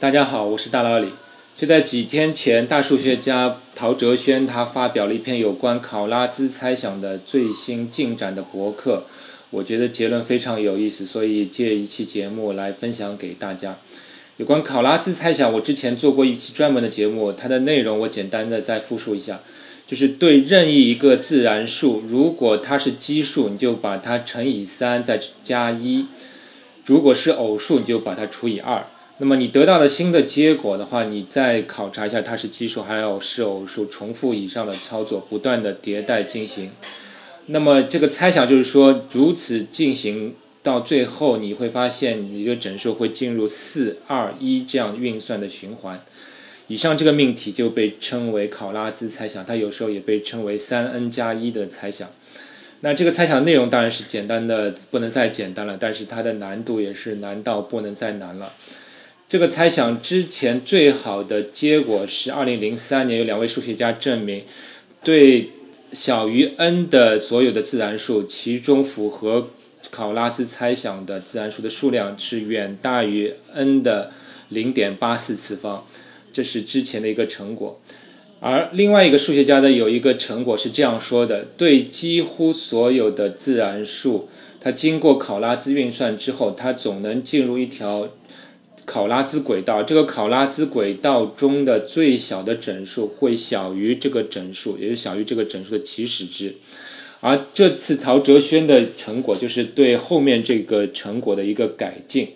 大家好，我是大老李。就在几天前，大数学家陶哲轩他发表了一篇有关考拉兹猜想的最新进展的博客，我觉得结论非常有意思，所以借一期节目来分享给大家。有关考拉兹猜想，我之前做过一期专门的节目，它的内容我简单的再复述一下，就是对任意一个自然数，如果它是奇数，你就把它乘以三再加一；如果是偶数，你就把它除以二。那么你得到的新的结果的话，你再考察一下它是奇数还有是偶数，重复以上的操作，不断的迭代进行。那么这个猜想就是说，如此进行到最后，你会发现你的整数会进入四二一这样运算的循环。以上这个命题就被称为考拉兹猜想，它有时候也被称为三 n 加一的猜想。那这个猜想内容当然是简单的不能再简单了，但是它的难度也是难到不能再难了。这个猜想之前最好的结果是，二零零三年有两位数学家证明，对小于 n 的所有的自然数，其中符合考拉兹猜想的自然数的数量是远大于 n 的零点八四次方，这是之前的一个成果。而另外一个数学家的有一个成果是这样说的：对几乎所有的自然数，它经过考拉兹运算之后，它总能进入一条。考拉兹轨道，这个考拉兹轨道中的最小的整数会小于这个整数，也就是小于这个整数的起始值。而这次陶哲轩的成果就是对后面这个成果的一个改进。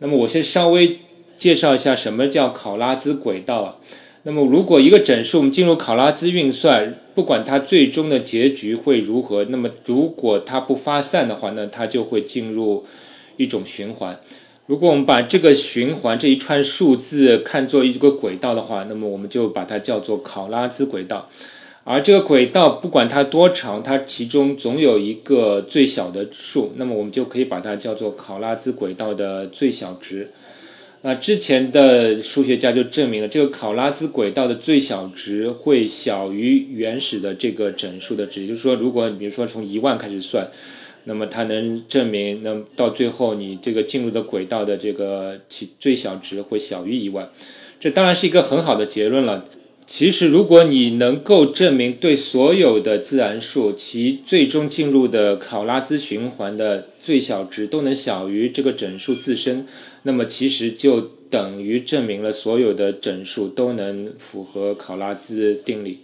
那么我先稍微介绍一下什么叫考拉兹轨道啊。那么如果一个整数我们进入考拉兹运算，不管它最终的结局会如何，那么如果它不发散的话，那它就会进入一种循环。如果我们把这个循环这一串数字看作一个轨道的话，那么我们就把它叫做考拉兹轨道。而这个轨道不管它多长，它其中总有一个最小的数，那么我们就可以把它叫做考拉兹轨道的最小值。那之前的数学家就证明了，这个考拉兹轨道的最小值会小于原始的这个整数的值。也就是说，如果你比如说从一万开始算。那么它能证明，那到最后你这个进入的轨道的这个其最小值会小于一万，这当然是一个很好的结论了。其实如果你能够证明对所有的自然数其最终进入的考拉兹循环的最小值都能小于这个整数自身，那么其实就等于证明了所有的整数都能符合考拉兹定理。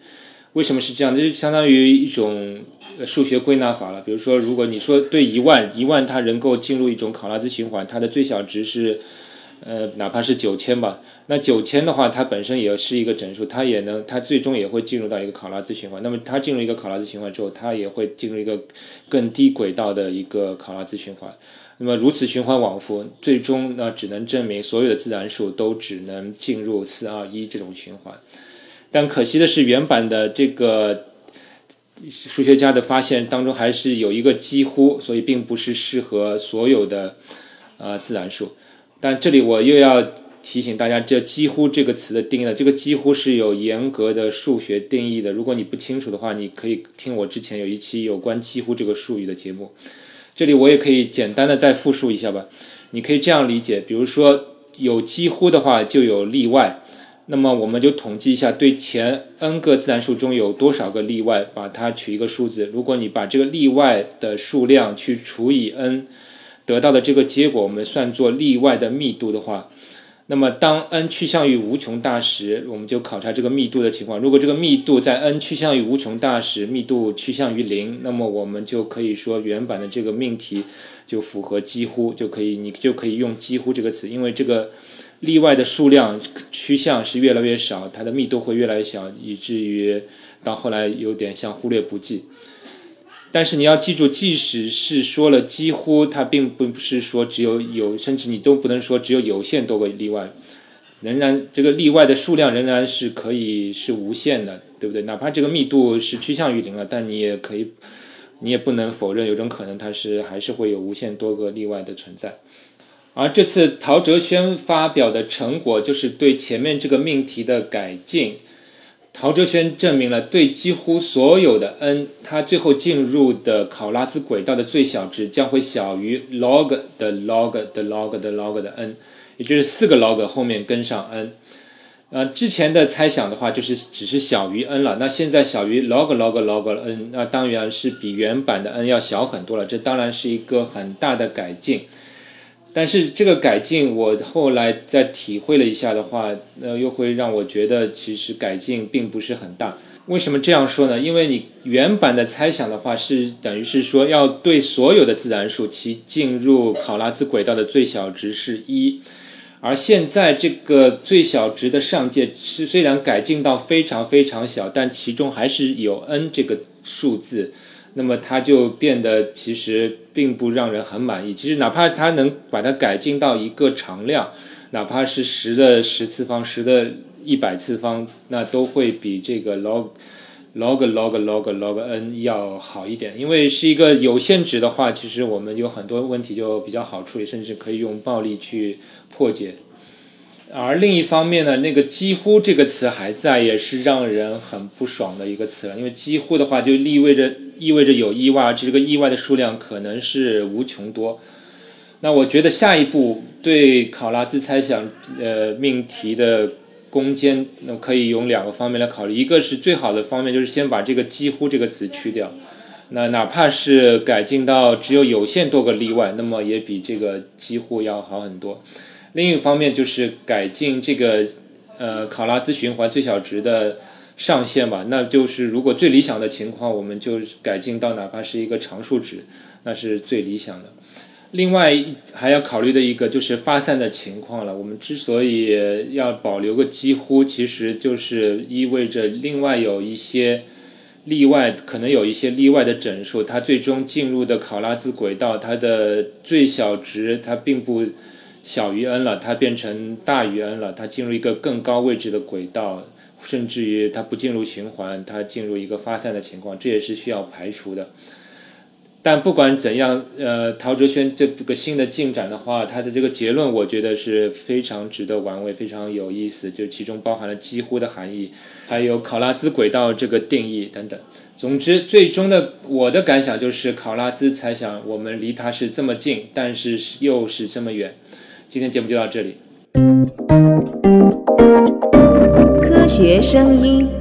为什么是这样？这就相当于一种数学归纳法了。比如说，如果你说对一万，一万它能够进入一种考拉兹循环，它的最小值是，呃，哪怕是九千吧。那九千的话，它本身也是一个整数，它也能，它最终也会进入到一个考拉兹循环。那么它进入一个考拉兹循环之后，它也会进入一个更低轨道的一个考拉兹循环。那么如此循环往复，最终呢，只能证明所有的自然数都只能进入四二一这种循环。但可惜的是，原版的这个数学家的发现当中还是有一个几乎，所以并不是适合所有的呃自然数。但这里我又要提醒大家，这“几乎”这个词的定义了，这个“几乎”是有严格的数学定义的。如果你不清楚的话，你可以听我之前有一期有关“几乎”这个术语的节目。这里我也可以简单的再复述一下吧。你可以这样理解，比如说有几乎的话，就有例外。那么我们就统计一下，对前 n 个自然数中有多少个例外，把它取一个数字。如果你把这个例外的数量去除以 n，得到的这个结果我们算作例外的密度的话，那么当 n 趋向于无穷大时，我们就考察这个密度的情况。如果这个密度在 n 趋向于无穷大时，密度趋向于零，那么我们就可以说原版的这个命题就符合几乎，就可以你就可以用几乎这个词，因为这个。例外的数量趋向是越来越少，它的密度会越来越小，以至于到后来有点像忽略不计。但是你要记住，即使是说了几乎，它并不是说只有有，甚至你都不能说只有有限多个例外，仍然这个例外的数量仍然是可以是无限的，对不对？哪怕这个密度是趋向于零了，但你也可以，你也不能否认有种可能，它是还是会有无限多个例外的存在。而这次陶哲轩发表的成果就是对前面这个命题的改进。陶哲轩证明了对几乎所有的 n，它最后进入的考拉兹轨道的最小值将会小于 log 的 log 的 log 的 log 的 n，也就是四个 log 后面跟上 n。呃，之前的猜想的话，就是只是小于 n 了。那现在小于 log log log n，那当然是比原版的 n 要小很多了。这当然是一个很大的改进。但是这个改进，我后来再体会了一下的话，那又会让我觉得其实改进并不是很大。为什么这样说呢？因为你原版的猜想的话，是等于是说要对所有的自然数，其进入考拉兹轨道的最小值是一。而现在这个最小值的上界是虽然改进到非常非常小，但其中还是有 n 这个数字，那么它就变得其实并不让人很满意。其实哪怕是它能把它改进到一个常量，哪怕是十的十次方、十的一百次方，那都会比这个 log log log log log n 要好一点。因为是一个有限值的话，其实我们有很多问题就比较好处理，甚至可以用暴力去。破解，而另一方面呢，那个“几乎”这个词还在，也是让人很不爽的一个词了。因为“几乎”的话，就意味着意味着有意外，而这个意外的数量可能是无穷多。那我觉得下一步对考拉兹猜想呃命题的攻坚，那可以用两个方面来考虑。一个是最好的方面，就是先把这个“几乎”这个词去掉。那哪怕是改进到只有有限多个例外，那么也比这个“几乎”要好很多。另一方面就是改进这个呃考拉兹循环最小值的上限吧，那就是如果最理想的情况，我们就改进到哪怕是一个常数值，那是最理想的。另外还要考虑的一个就是发散的情况了。我们之所以要保留个几乎，其实就是意味着另外有一些例外，可能有一些例外的整数，它最终进入的考拉兹轨道，它的最小值它并不。小于 n 了，它变成大于 n 了，它进入一个更高位置的轨道，甚至于它不进入循环，它进入一个发散的情况，这也是需要排除的。但不管怎样，呃，陶哲轩这个新的进展的话，他的这个结论我觉得是非常值得玩味，非常有意思，就其中包含了几乎的含义，还有考拉兹轨道这个定义等等。总之，最终的我的感想就是，考拉兹猜想我们离它是这么近，但是又是这么远。今天节目就到这里。学声音。